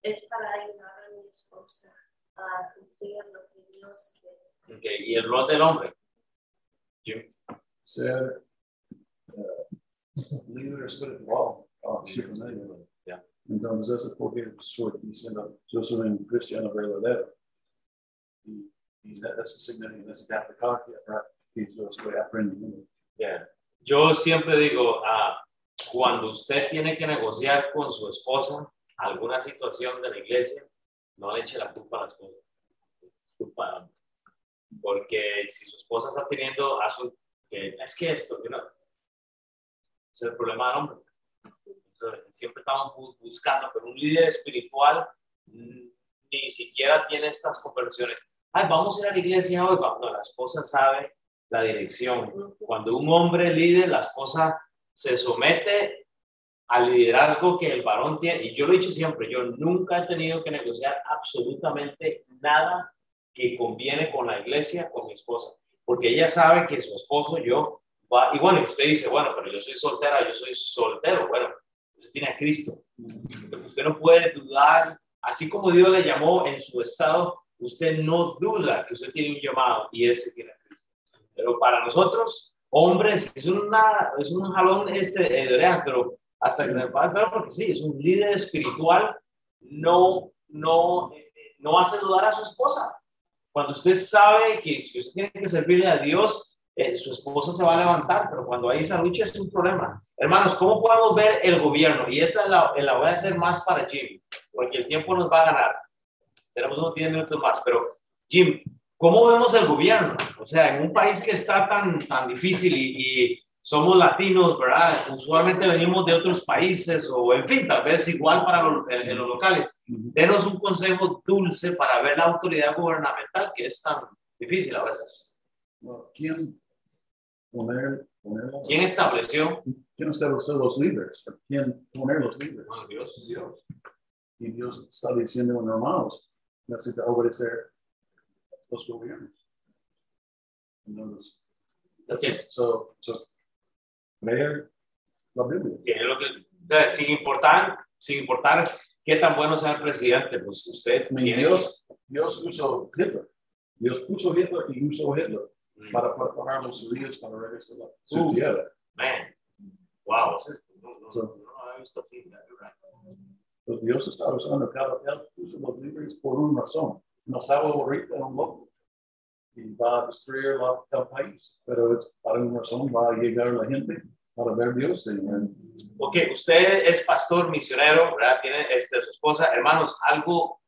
es para ayudar a mi esposa a cumplir lo que Dios quiere. Ok, ¿Y el rol del hombre? Jim. Ser eh, líder espiritual. Ah, sí. Ya. Entonces, eso es porque estoy diciendo, yo soy un cristiano verdadero. Y, y eso significa necesitar practicar que yo estoy aprendiendo. Ya. Yo siempre digo, ah, cuando usted tiene que negociar con su esposa alguna situación de la iglesia, no le eche la culpa a la esposa. Es culpa del hombre. Porque si su esposa está teniendo asunto, que es que esto, que no, es el problema del hombre. Entonces, siempre estamos bu- buscando, pero un líder espiritual ni siquiera tiene estas conversiones. Ay, vamos a ir a la iglesia hoy. No, la esposa sabe la dirección. Cuando un hombre líder, la esposa se somete al liderazgo que el varón tiene. Y yo lo he dicho siempre, yo nunca he tenido que negociar absolutamente nada que conviene con la iglesia, con mi esposa. Porque ella sabe que su esposo, yo, va, y bueno, usted dice, bueno, pero yo soy soltera, yo soy soltero. Bueno, usted tiene a Cristo. Usted no puede dudar, así como Dios le llamó en su estado, usted no duda que usted tiene un llamado y ese tiene a Cristo. Pero para nosotros, hombres, es, una, es un jalón este, eh, de orejas, pero hasta que pero porque sí, es un líder espiritual, no, no, eh, no hace dudar a su esposa. Cuando usted sabe que, usted tiene que servirle a Dios, eh, su esposa se va a levantar, pero cuando hay esa lucha es un problema. Hermanos, ¿cómo podemos ver el gobierno? Y esta la, la voy a hacer más para Jim, porque el tiempo nos va a ganar. Tenemos unos 10 minutos más, pero Jim, ¿cómo vemos el gobierno? O sea, en un país que está tan, tan difícil y, y somos latinos, ¿verdad? Usualmente venimos de otros países o, en fin, tal vez igual para los, en, en los locales. Denos un consejo dulce para ver la autoridad gubernamental que es tan difícil a veces. Bueno, ¿Quién poner, ponerlo? ¿Quién estableció ¿quién estableció los líderes? ¿Quién poner los líderes? Bueno, Dios. Dios. Y Dios está diciendo, hermanos, necesita obedecer los gobiernos. Entonces, Okay. so, so, leer la Biblia. que es lo que, sin importar, sin importar qué tan bueno sea el presidente, pues usted tiene Dios, Dios usó Hitler. Dios puso Hitler y usó Hitler Mm, para preparar los judíos para regresar a su tierra. Man, wow, no, no, So- no lo había visto así, la verdad. Pues Dios está usando cada él puso los líderes por una razón. No sabe ahorita un loco. Y va a destruir la- el país. Pero es para una razón, va a llegar la gente para ver Dios. Eh, Ok, usted es pastor misionero, ¿verdad? Tiene este, su esposa, hermanos, algo,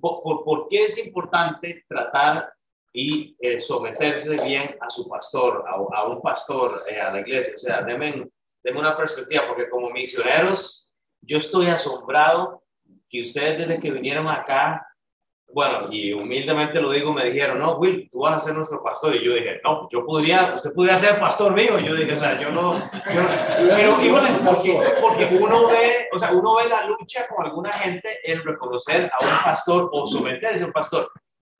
por, por, por qué es importante tratar y eh, someterse bien a su pastor, a, a un pastor, eh, a la iglesia? O sea, denme, denme una perspectiva, porque como misioneros, yo estoy asombrado que ustedes desde que vinieron acá, bueno, y humildemente lo digo, me dijeron, no, Will, tú vas a ser nuestro pastor. Y yo dije, no, yo podría, usted podría ser pastor mío. Y yo dije, o sea, yo no, yo no- pero híjole, porque, porque uno ve, o sea, uno ve la lucha con alguna gente en reconocer a un pastor o someterse a un pastor.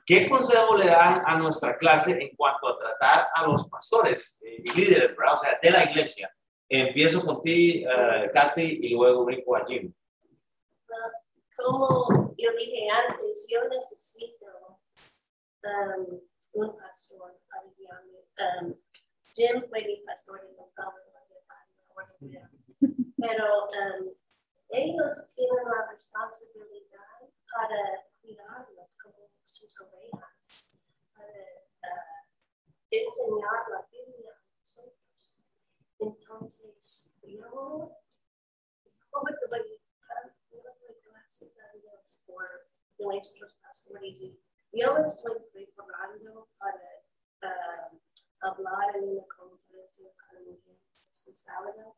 ¿Qué consejo le dan a nuestra clase en cuanto a tratar a los pastores eh, y líderes, ¿verdad? o sea, de la iglesia? Empiezo con ti, Katy, y luego brinco a Jim. Como yo dije antes, yo necesito um, un pastor para guiarme. Um, Jim fue mi pastor en pero um, ellos tienen la responsabilidad para cuidarlos como sus ovejas, para uh, enseñar la Biblia a nosotros. Entonces, yo, yo le doy gracias a Dios por nuestros pastores. Y yo estoy preparando para ah, hablar en una conferencia para mujeres este sábado.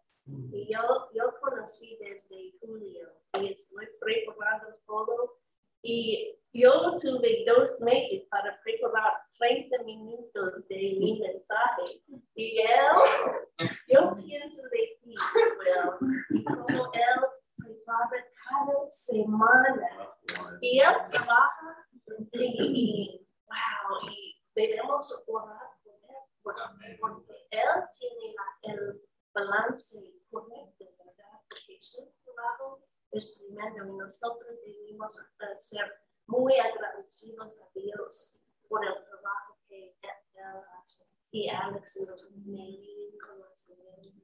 Y yo, yo conocí desde julio y estoy preparando todo. Y yo tuve dos meses para preparar 30 minutos de mi mensaje. Y él, yo pienso de ti, Will, y como él prepara cada semana. Y él trabaja y, y, wow, y debemos orar por él, porque, él tiene la- el balance correcto, ¿verdad? Porque su trabajo es tremendo y nosotros debemos ser muy agradecidos a Dios por el trabajo que él, hace. Y Alex nos me con las mujeres.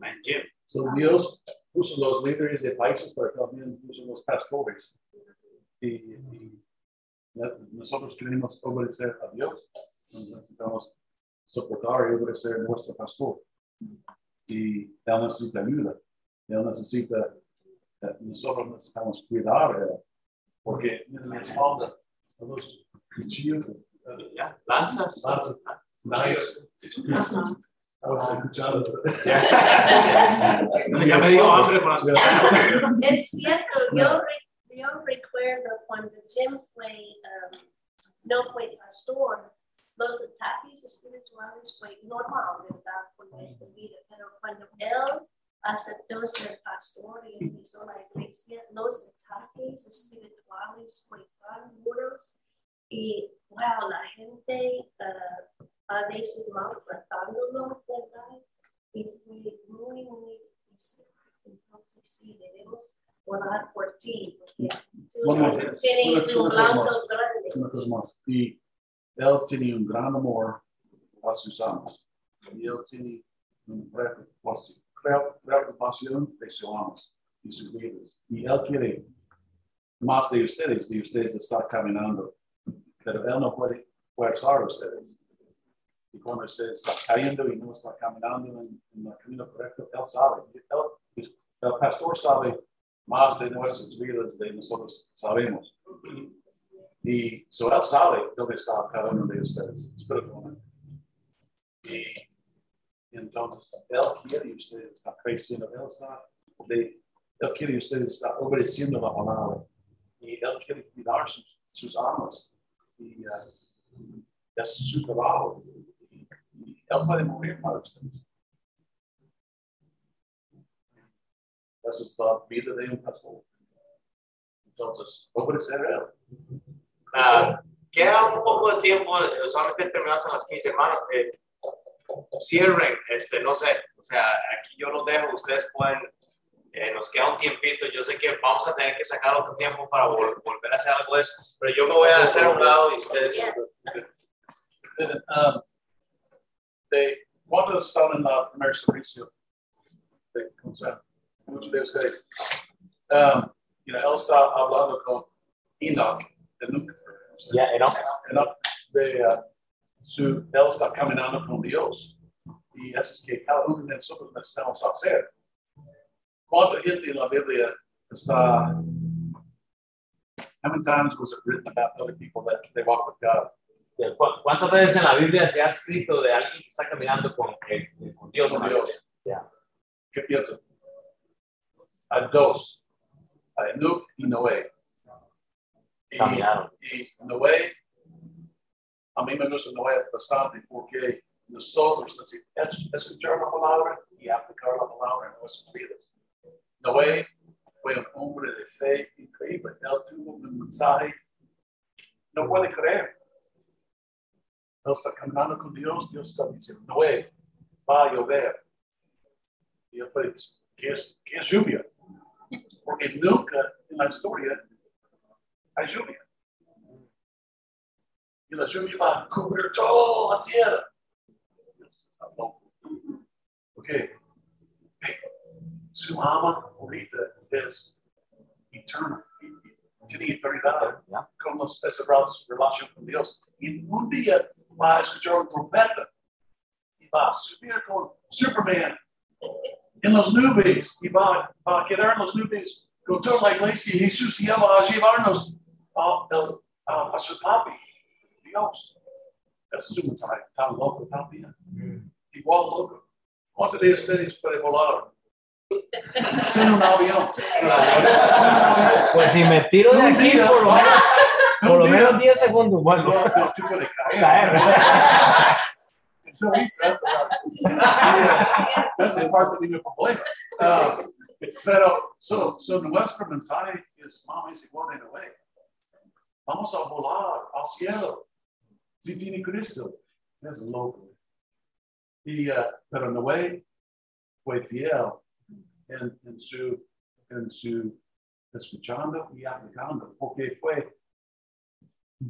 Yeah. Jim. So Dios puso los líderes de países, pero también puso los pastores. Y, nosotros queremos obedecer a Dios. Necesitamos soportar y obedecer a nuestro pastor. Y él necesita ayuda. Él necesita, nosotros necesitamos cuidar él. Porque en la espalda, los cuchillos. ¿Lanzas? Lanzas. Estaba escuchando. ya me dio hambre las Es cierto, yo, re- yo recuerdo cuando Jim fue, um, no fue pastor, los ataques espirituales fue normal, ¿verdad? Con nuestra vida, pero cuando él aceptó ser pastor y empezó la iglesia, los ataques espirituales fue tan duros y, wow, la gente uh, a veces maltratándolo, ¿verdad? Y fue muy, muy difícil. Entonces, sí, debemos orar por ti, porque tú tienes un una cosa blanco grande. una cosa más. Y él tiene un gran amor a sus amos. Y él tiene una preocupación, preocupación de sus amos y sus líderes. Y él quiere más de ustedes, de ustedes caminando. Pero él no puede forzar a ustedes. Y cuando usted está cayendo y no está caminando en, en el camino correcto, él sabe. Él- el pastor sabe más de nuestras vidas de nosotros sabemos. Y so él sabe dónde está cada uno de ustedes espiritualmente. Y entonces él quiere que ustedes están creciendo, él, está, de- él quiere que ustedes están obedeciendo la palabra. Y él quiere cuidar sus, sus almas. Y uh, es su trabajo. Então podemos abrir para vocês. Assustou a vida de um pastor. Então, observe ela. Ah, queda un poco de tiempo, solamente terminamos a las 15 hermanos. Eh, cierren, este, no sé, o sea, aquí yo lo dejo, ustedes pueden, eh, nos queda un tiempito, yo sé que vamos a tener que sacar otro tiempo para vol volver a hacer algo de eso, pero yo me voy a hacer a un lado y ustedes... Uh, um, de, ¿Cuántos están en la primer servicio? De, ¿cómo se llama? Muchos de ustedes. Um, you know, él está hablando con Enoch ya, ¿no? Enoch de uh, su, él está caminando con Dios. Y eso es que cada uno de nosotros necesitamos hacer. ¿Cuánta gente en la Biblia está? How many times was it written about other people that they walk with God? ¿Cu- ¿Cuántas veces en la Biblia se ha escrito de alguien que está caminando con, eh, con Dios? Con Dios. Piensan? Hay dos. Hay Enoch y Noé. Y, Caminaron. y Noé, a mí me gusta Noé bastante porque nosotros escuchar la palabra y aplicar la palabra en nuestras vidas. Noé fue un hombre de fe increíble. Él tuvo un mensaje. No puede creer. Él está caminando con Dios. Dios está diciendo, Noé, va a llover. Y él fue, ¿qué es, qué es lluvia? Porque nunca en la historia hay lluvia. Y la lluvia va a cubrir toda la tierra. Está loco. Ok. Su alma ahorita es eterna. y- y Tiene eternidad Ya. con los- esa rela- relación con Dios. Y un día va a escuchar un trompeta y va a subir con Superman en las nubes y va, va a quedar en las nubes con toda la iglesia Jesús y él va a llevarnos a, el- a- a su papi, Dios. Eso es un mensaje tan loco también. Igual loco. ¿Cuántos de ustedes pueden volar? Sin un avión. Pues si me tiro de aquí, por lo menos, por lo menos 10 segundos, No, bueno, no, tú puedes caer. caer. Eso dice, esa es parte de mi problema. Ah, pero so, so nuestro mensaje es, mami, es igual de Noé. Vamos a volar al cielo. Si tiene Cristo, es loco. Y, ah, pero Noé fue fiel en, en su, en su escuchando y aplicando, porque fue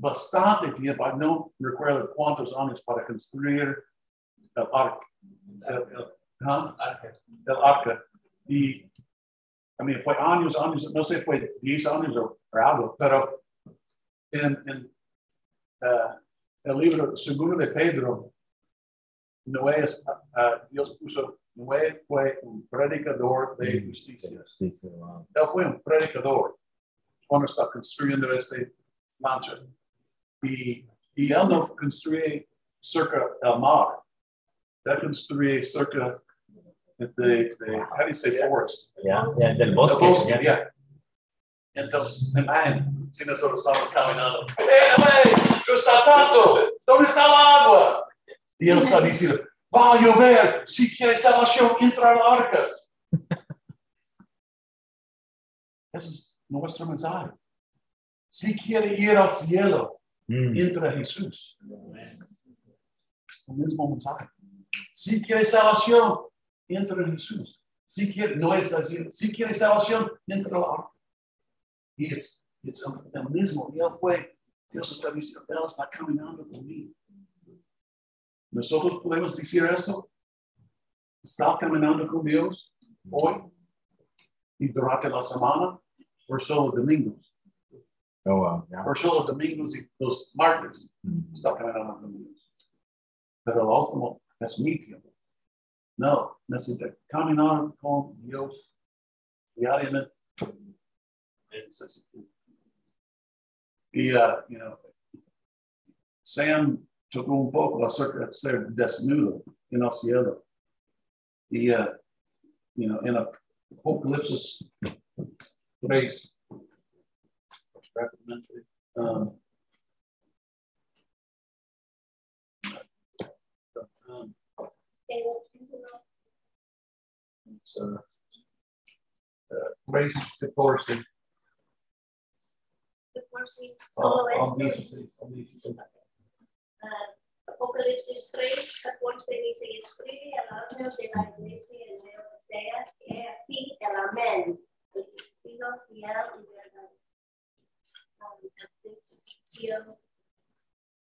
bastante tiempo, no recuerdo cuántos años para construir el arca. El, el- ¿ah? el arca. Y, I mean, fue años, años, no sé, fue 10 años o, algo, pero en, en ah, el libro segundo de Pedro, Noé, es, ah, Dios puso, Noé fue un predicador de justicia. Él fue un predicador cuando está construyendo este lancha. Y, y él no construye cerca del mar. Él construye cerca de, de, de how do you say forest? Ya, ya, del Del bosque. bosque, ya. yeah. Entonces, imagínate, si nosotros estamos caminando, ¡Eh, güey! ¿Tú estás tanto? ¿Dónde está el agua? Y él está diciendo, va a llover, si quieres salvación, entra al arca. Ese es nuestro mensaje. Si quiere ir al cielo, Mm. entra Jesús. El mismo mensaje. Si quiere salvación, entra Jesús. Si quiere, no está diciendo, si quiere salvación, entra al arca. Y es, es el, el mismo. Y él fue, Dios está diciendo, él está caminando conmigo. Nosotros podemos decir esto. Está caminando con Dios hoy y durante la semana, o solo domingos. Oh, wow, ya. Por solo domingos y los martes Mm. está caminando con Dios. Pero lo último es mi tiempo. No, necesita caminar con Dios diariamente. Y, uh, you know, Sam tocó un poco acerca de ser desnudo en el cielo. Y, uh, you know, en Apocalipsis 3, um, um, it's, uh, 3, 14. Por si Oh, solo oh, esto. 16, oh, 16. Ah, Apocalipsis 3, 14 dice, y escribe al ángel de la iglesia en Laodicea, que he aquí el amén, el testigo fiel y verdadero.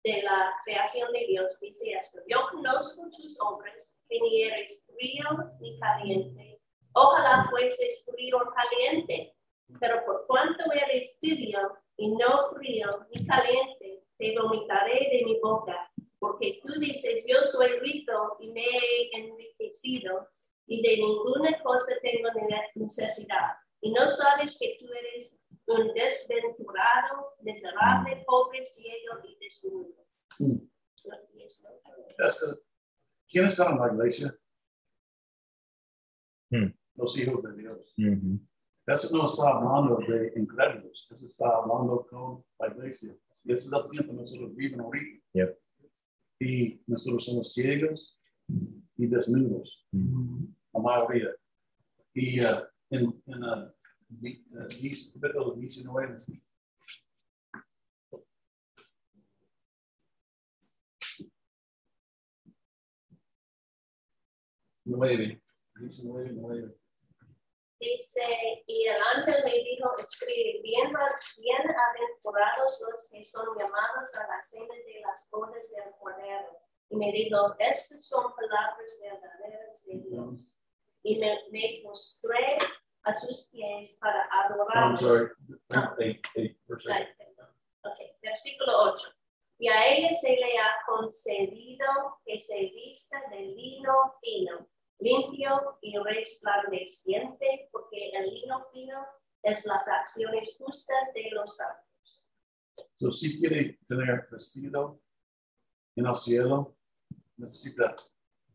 De la creación de Dios dice esto, yo conozco tus obras, que ni eres frío ni caliente. Ojalá fueses frío o caliente, pero por cuanto eres tibio y no frío ni caliente, te vomitaré de mi boca, porque tú dices, yo soy rico y me he enriquecido, y de ninguna cosa tengo ne- necesidad. Y no sabes que tú eres un desventurado, miserable, pobre, ciego y desnudo. Mm. Y eso, That's the- ¿Quién está en la iglesia? Hmm. Los hijos de Dios. Ujú. Eso no está hablando de incrédulos, eso está hablando con la iglesia. Y ese es el tiempo que nosotros vivimos ahorita. Yep. Y nosotros somos ciegos y desnudos, Ujú. la mayoría. Y eh, en, en uh, diez- capítulo 19, nueve, 19, nueve. Dice, y el ángel me dijo, escribe, bien, bienaventurados los que son llamados a la cena de las bodas del Cordero. Y me dijo, estas son palabras verdaderas de Dios. Y me, me mostré a sus pies para I'm adorar. sorry, No. eight, eight, verse eight. Ay, perdón. Ok, versículo 8. Y a ella se le ha concedido que se vista de lino fino, limpio y resplandeciente, porque el lino fino es las acciones justas de los santos. So, si quiere tener vestido en el cielo, necesita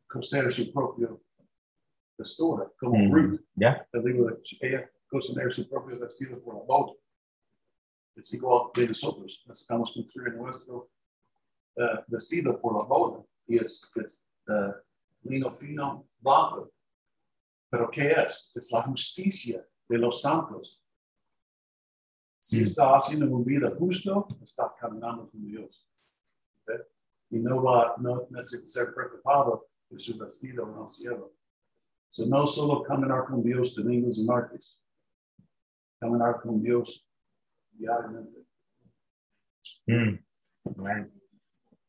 coser su propio vestura, como Mm. Ruth. Ya. El libro de ella coser su propio vestido por la boda. Es igual de nosotros, necesitamos construir nuestro eh, vestido por la boda y es, es eh, lino fino blanco. Pero ¿qué es? Es la justicia de los santos. Si Mm. está haciendo una vida justo, está caminando con Dios. ¿ok? Y no va, no necesita ser preocupado de su vestido en el cielo. So, no solo caminar con Dios domingos y martes, caminar con Dios diariamente. Mm.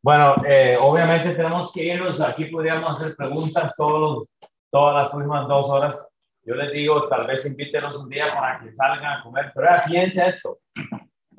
Bueno. Eh, obviamente tenemos que irnos. Aquí podríamos hacer preguntas todos, todas las próximas dos horas. Yo les digo, tal vez invítenos un día para que salgan a comer. Pero piense esto.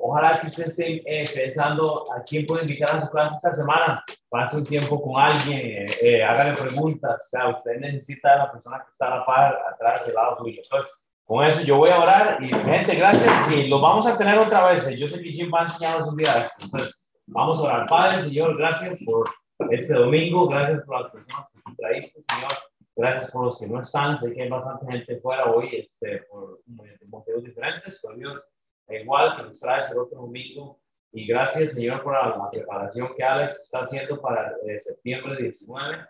Ojalá que usted esté eh, pensando a quién puede invitar a su clase esta semana. Pase un tiempo con alguien, eh, eh, hágale preguntas. Claro, usted necesita a la persona que está a la par, atrás, del lado suyo. Entonces, con eso yo voy a orar y gente, gracias. Y lo vamos a tener otra vez. Yo sé que Jim va a enseñarnos un día. Entonces, Vamos a orar. Padre, Señor, gracias por este domingo. Gracias por las personas que traíste, Señor. Gracias por los que no están. Sé que hay bastante gente fuera hoy este, por motivos diferentes, pero Dios, igual que nos traes el otro domingo. Y gracias, Señor, por la, preparación que Alex está haciendo para eh, septiembre 19.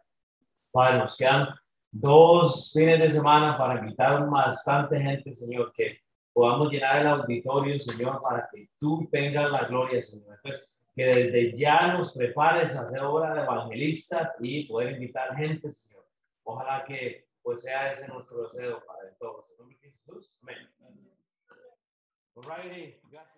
Padre, nos quedan dos fines de semana para invitar bastante gente, Señor, que podamos llenar el auditorio, Señor, para que tú tengas la gloria, Señor. Entonces, que desde ya nos prepares a hacer obra de evangelista y poder invitar gente, Señor. Ojalá que pues sea ese nuestro deseo para todos. En nombre de Jesús. Amén. Alrighty, gracias.